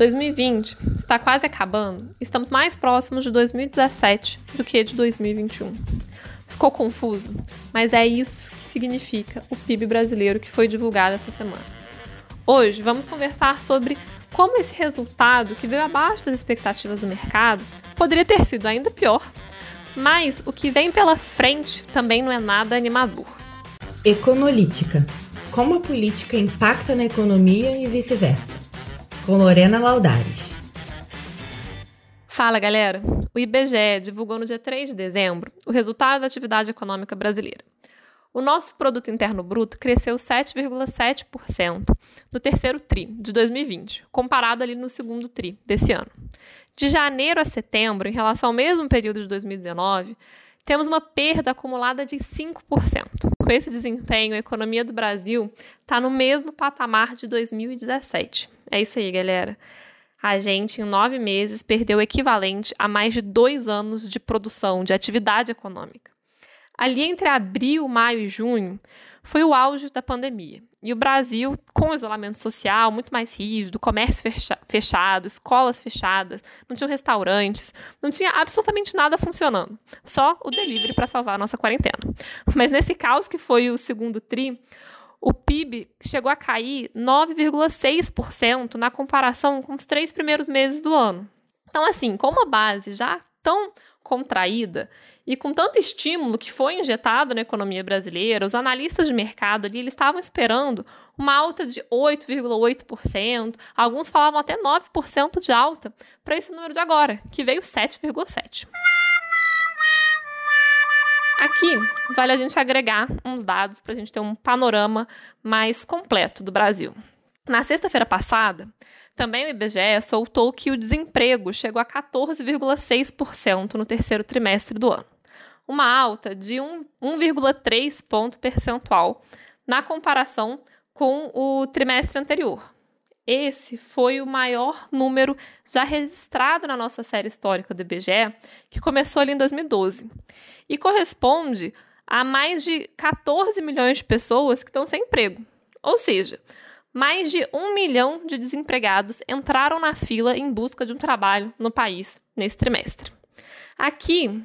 2020 está quase acabando, estamos mais próximos de 2017 do que de 2021. Ficou confuso? Mas é isso que significa o PIB brasileiro que foi divulgado essa semana. Hoje vamos conversar sobre como esse resultado, que veio abaixo das expectativas do mercado, poderia ter sido ainda pior, mas o que vem pela frente também não é nada animador. Econolítica como a política impacta na economia e vice-versa com Lorena Laudares. Fala, galera! O IBGE divulgou no dia 3 de dezembro o resultado da atividade econômica brasileira. O nosso produto interno bruto cresceu 7,7% no terceiro tri de 2020, comparado ali no segundo tri desse ano. De janeiro a setembro, em relação ao mesmo período de 2019, temos uma perda acumulada de 5%. Com esse desempenho, a economia do Brasil está no mesmo patamar de 2017. É isso aí, galera. A gente, em nove meses, perdeu o equivalente a mais de dois anos de produção, de atividade econômica. Ali entre abril, maio e junho, foi o auge da pandemia. E o Brasil, com isolamento social muito mais rígido, comércio fecha fechado, escolas fechadas, não tinham restaurantes, não tinha absolutamente nada funcionando. Só o delivery para salvar a nossa quarentena. Mas nesse caos que foi o segundo tri, o PIB chegou a cair 9,6% na comparação com os três primeiros meses do ano. Então, assim, com uma base já tão contraída e com tanto estímulo que foi injetado na economia brasileira, os analistas de mercado ali eles estavam esperando uma alta de 8,8%, alguns falavam até 9% de alta para esse número de agora, que veio 7,7%. Aqui vale a gente agregar uns dados para a gente ter um panorama mais completo do Brasil. Na sexta-feira passada, também o IBGE soltou que o desemprego chegou a 14,6% no terceiro trimestre do ano, uma alta de 1,3 ponto percentual na comparação com o trimestre anterior. Esse foi o maior número já registrado na nossa série histórica do IBGE, que começou ali em 2012, e corresponde a mais de 14 milhões de pessoas que estão sem emprego. Ou seja, mais de um milhão de desempregados entraram na fila em busca de um trabalho no país nesse trimestre. Aqui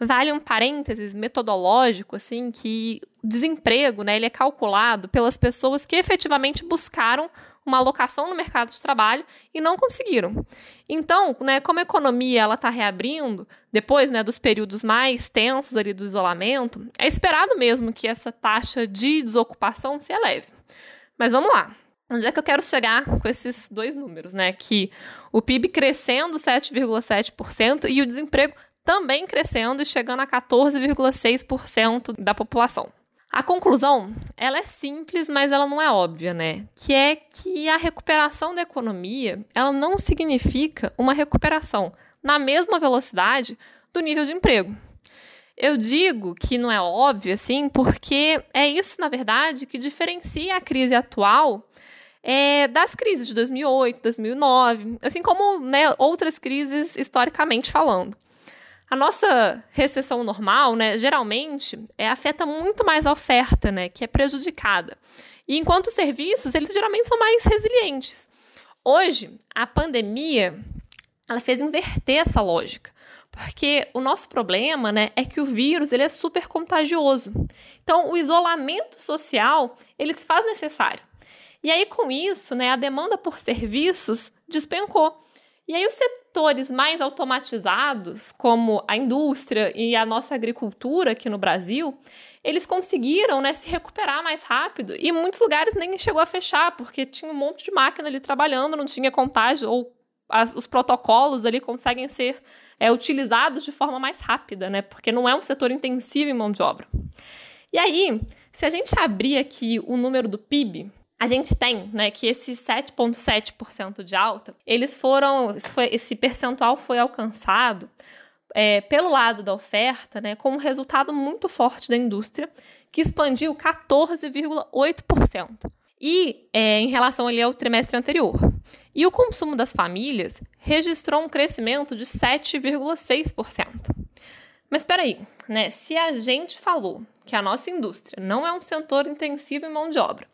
vale um parênteses metodológico, assim, que o desemprego, né, ele é calculado pelas pessoas que efetivamente buscaram uma alocação no mercado de trabalho e não conseguiram. Então, né, como a economia ela está reabrindo depois, né, dos períodos mais tensos ali do isolamento, é esperado mesmo que essa taxa de desocupação se eleve. Mas vamos lá. Onde é que eu quero chegar com esses dois números, né? Que o PIB crescendo 7,7% e o desemprego também crescendo e chegando a 14,6% da população. A conclusão, ela é simples, mas ela não é óbvia, né? Que é que a recuperação da economia, ela não significa uma recuperação na mesma velocidade do nível de emprego. Eu digo que não é óbvio, assim, porque é isso, na verdade, que diferencia a crise atual é, das crises de 2008, 2009, assim como né, outras crises historicamente falando. A nossa recessão normal, né, geralmente, é, afeta muito mais a oferta, né, que é prejudicada. E enquanto os serviços, eles geralmente são mais resilientes. Hoje, a pandemia, ela fez inverter essa lógica. Porque o nosso problema, né, é que o vírus, ele é super contagioso. Então, o isolamento social, ele se faz necessário. E aí, com isso, né, a demanda por serviços despencou. E aí os setores mais automatizados, como a indústria e a nossa agricultura aqui no Brasil, eles conseguiram né, se recuperar mais rápido e muitos lugares nem chegou a fechar, porque tinha um monte de máquina ali trabalhando, não tinha contágio ou as, os protocolos ali conseguem ser é, utilizados de forma mais rápida, né? Porque não é um setor intensivo em mão de obra. E aí, se a gente abrir aqui o número do PIB, a gente tem, né, que esse 7,7% de alta, eles foram, esse percentual foi alcançado é, pelo lado da oferta, né, com um resultado muito forte da indústria, que expandiu 14,8%. E é, em relação ali ao trimestre anterior. E o consumo das famílias registrou um crescimento de 7,6%. Mas espera aí, né? Se a gente falou que a nossa indústria não é um setor intensivo em mão de obra,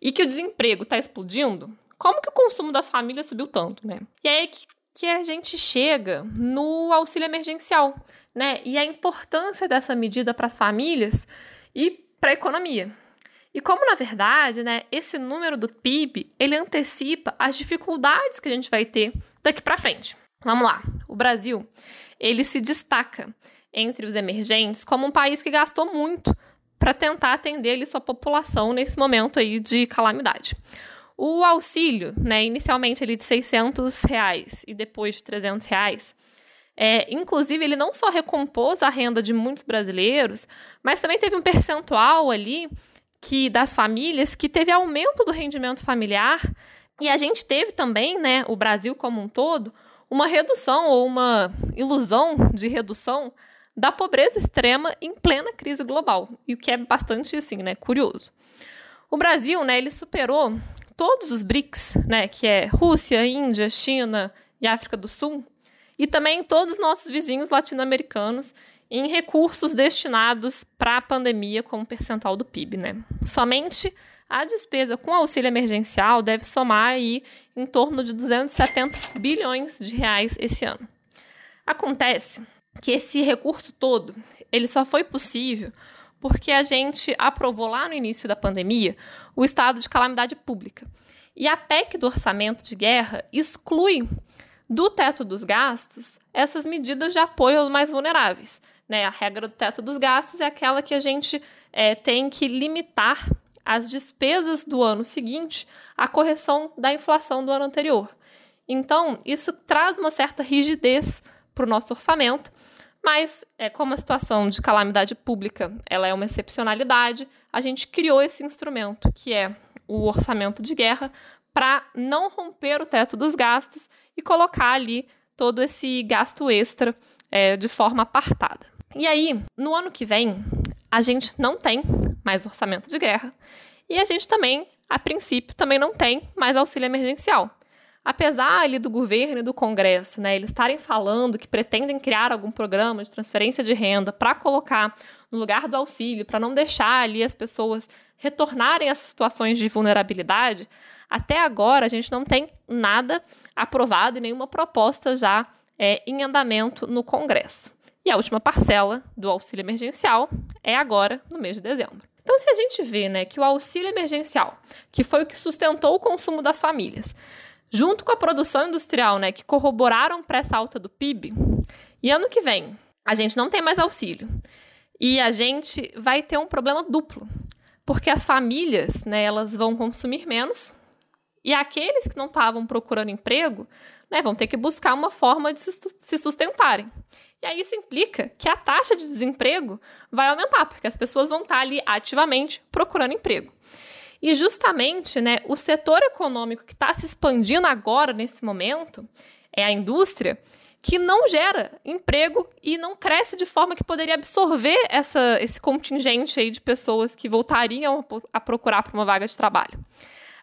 e que o desemprego está explodindo, como que o consumo das famílias subiu tanto, né? E aí que, que a gente chega no auxílio emergencial, né? E a importância dessa medida para as famílias e para a economia. E como, na verdade, né, esse número do PIB, ele antecipa as dificuldades que a gente vai ter daqui para frente. Vamos lá. O Brasil, ele se destaca entre os emergentes como um país que gastou muito para tentar atender ali, sua população nesse momento aí de calamidade. O auxílio, né, inicialmente ele de 600 reais e depois de 300 reais, é, inclusive ele não só recompôs a renda de muitos brasileiros, mas também teve um percentual ali que das famílias que teve aumento do rendimento familiar e a gente teve também, né, o Brasil como um todo, uma redução ou uma ilusão de redução da pobreza extrema em plena crise global, e o que é bastante assim, né, curioso. O Brasil, né, ele superou todos os BRICS, né, que é Rússia, Índia, China e África do Sul, e também todos os nossos vizinhos latino-americanos em recursos destinados para a pandemia como percentual do PIB, né? Somente a despesa com auxílio emergencial deve somar aí em torno de 270 bilhões de reais esse ano. Acontece que esse recurso todo, ele só foi possível porque a gente aprovou lá no início da pandemia o estado de calamidade pública. E a PEC do orçamento de guerra exclui do teto dos gastos essas medidas de apoio aos mais vulneráveis. Né? A regra do teto dos gastos é aquela que a gente é, tem que limitar as despesas do ano seguinte à correção da inflação do ano anterior. Então, isso traz uma certa rigidez para o nosso orçamento, mas é, como a situação de calamidade pública ela é uma excepcionalidade, a gente criou esse instrumento, que é o orçamento de guerra, para não romper o teto dos gastos e colocar ali todo esse gasto extra é, de forma apartada. E aí, no ano que vem, a gente não tem mais orçamento de guerra e a gente também, a princípio, também não tem mais auxílio emergencial apesar ali do governo e do Congresso, né, eles estarem falando que pretendem criar algum programa de transferência de renda para colocar no lugar do auxílio, para não deixar ali as pessoas retornarem às situações de vulnerabilidade, até agora a gente não tem nada aprovado e nenhuma proposta já é, em andamento no Congresso. E a última parcela do auxílio emergencial é agora, no mês de dezembro. Então, se a gente vê né, que o auxílio emergencial, que foi o que sustentou o consumo das famílias, junto com a produção industrial, né, que corroboraram para essa alta do PIB. E ano que vem, a gente não tem mais auxílio. E a gente vai ter um problema duplo, porque as famílias, né, elas vão consumir menos e aqueles que não estavam procurando emprego, né, vão ter que buscar uma forma de se sustentarem. E aí isso implica que a taxa de desemprego vai aumentar, porque as pessoas vão estar ali ativamente procurando emprego. E justamente, né, o setor econômico que está se expandindo agora nesse momento é a indústria que não gera emprego e não cresce de forma que poderia absorver essa, esse contingente aí de pessoas que voltariam a procurar por uma vaga de trabalho.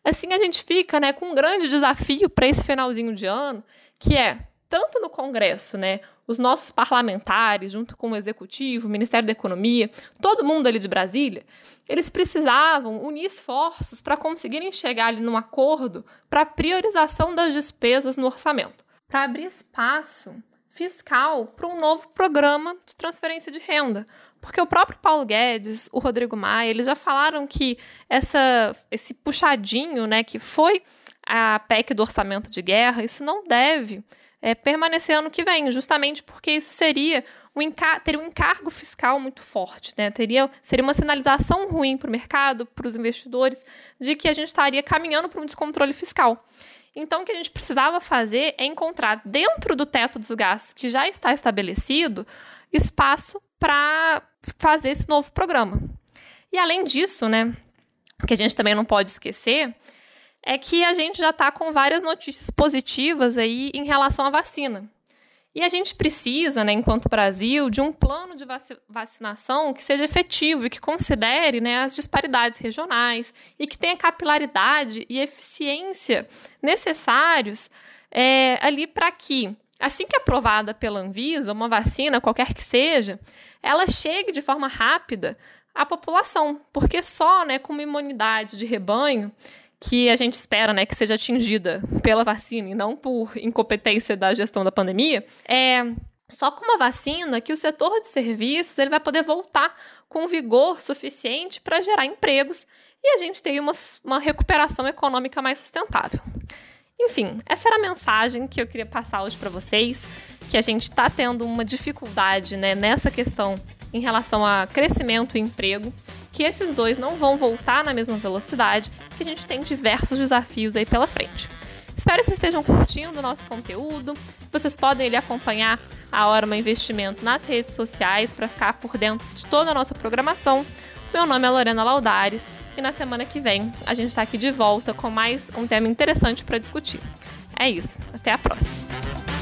Assim a gente fica né, com um grande desafio para esse finalzinho de ano, que é tanto no Congresso, né, os nossos parlamentares, junto com o Executivo, o Ministério da Economia, todo mundo ali de Brasília, eles precisavam unir esforços para conseguirem chegar ali num acordo para a priorização das despesas no orçamento, para abrir espaço fiscal para um novo programa de transferência de renda. Porque o próprio Paulo Guedes, o Rodrigo Maia, eles já falaram que essa, esse puxadinho, né, que foi a PEC do orçamento de guerra, isso não deve é, permanecer ano que vem, justamente porque isso seria um um encargo fiscal muito forte, né? Teria, seria uma sinalização ruim para o mercado, para os investidores, de que a gente estaria caminhando para um descontrole fiscal. Então, o que a gente precisava fazer é encontrar dentro do teto dos gastos que já está estabelecido espaço para fazer esse novo programa. E além disso, né, que a gente também não pode esquecer, é que a gente já está com várias notícias positivas aí em relação à vacina. E a gente precisa, né, enquanto Brasil, de um plano de vacinação que seja efetivo e que considere né, as disparidades regionais e que tenha capilaridade e eficiência necessários é, ali para que, assim que aprovada pela Anvisa, uma vacina, qualquer que seja, ela chegue de forma rápida à população, porque só né, com uma imunidade de rebanho que a gente espera né, que seja atingida pela vacina e não por incompetência da gestão da pandemia, é só com uma vacina que o setor de serviços ele vai poder voltar com vigor suficiente para gerar empregos e a gente ter uma, uma recuperação econômica mais sustentável. Enfim, essa era a mensagem que eu queria passar hoje para vocês, que a gente está tendo uma dificuldade né, nessa questão em relação a crescimento e emprego, que esses dois não vão voltar na mesma velocidade, que a gente tem diversos desafios aí pela frente. Espero que vocês estejam curtindo o nosso conteúdo. Vocês podem ele, acompanhar a Orma Investimento nas redes sociais para ficar por dentro de toda a nossa programação. Meu nome é Lorena Laudares e na semana que vem a gente está aqui de volta com mais um tema interessante para discutir. É isso, até a próxima!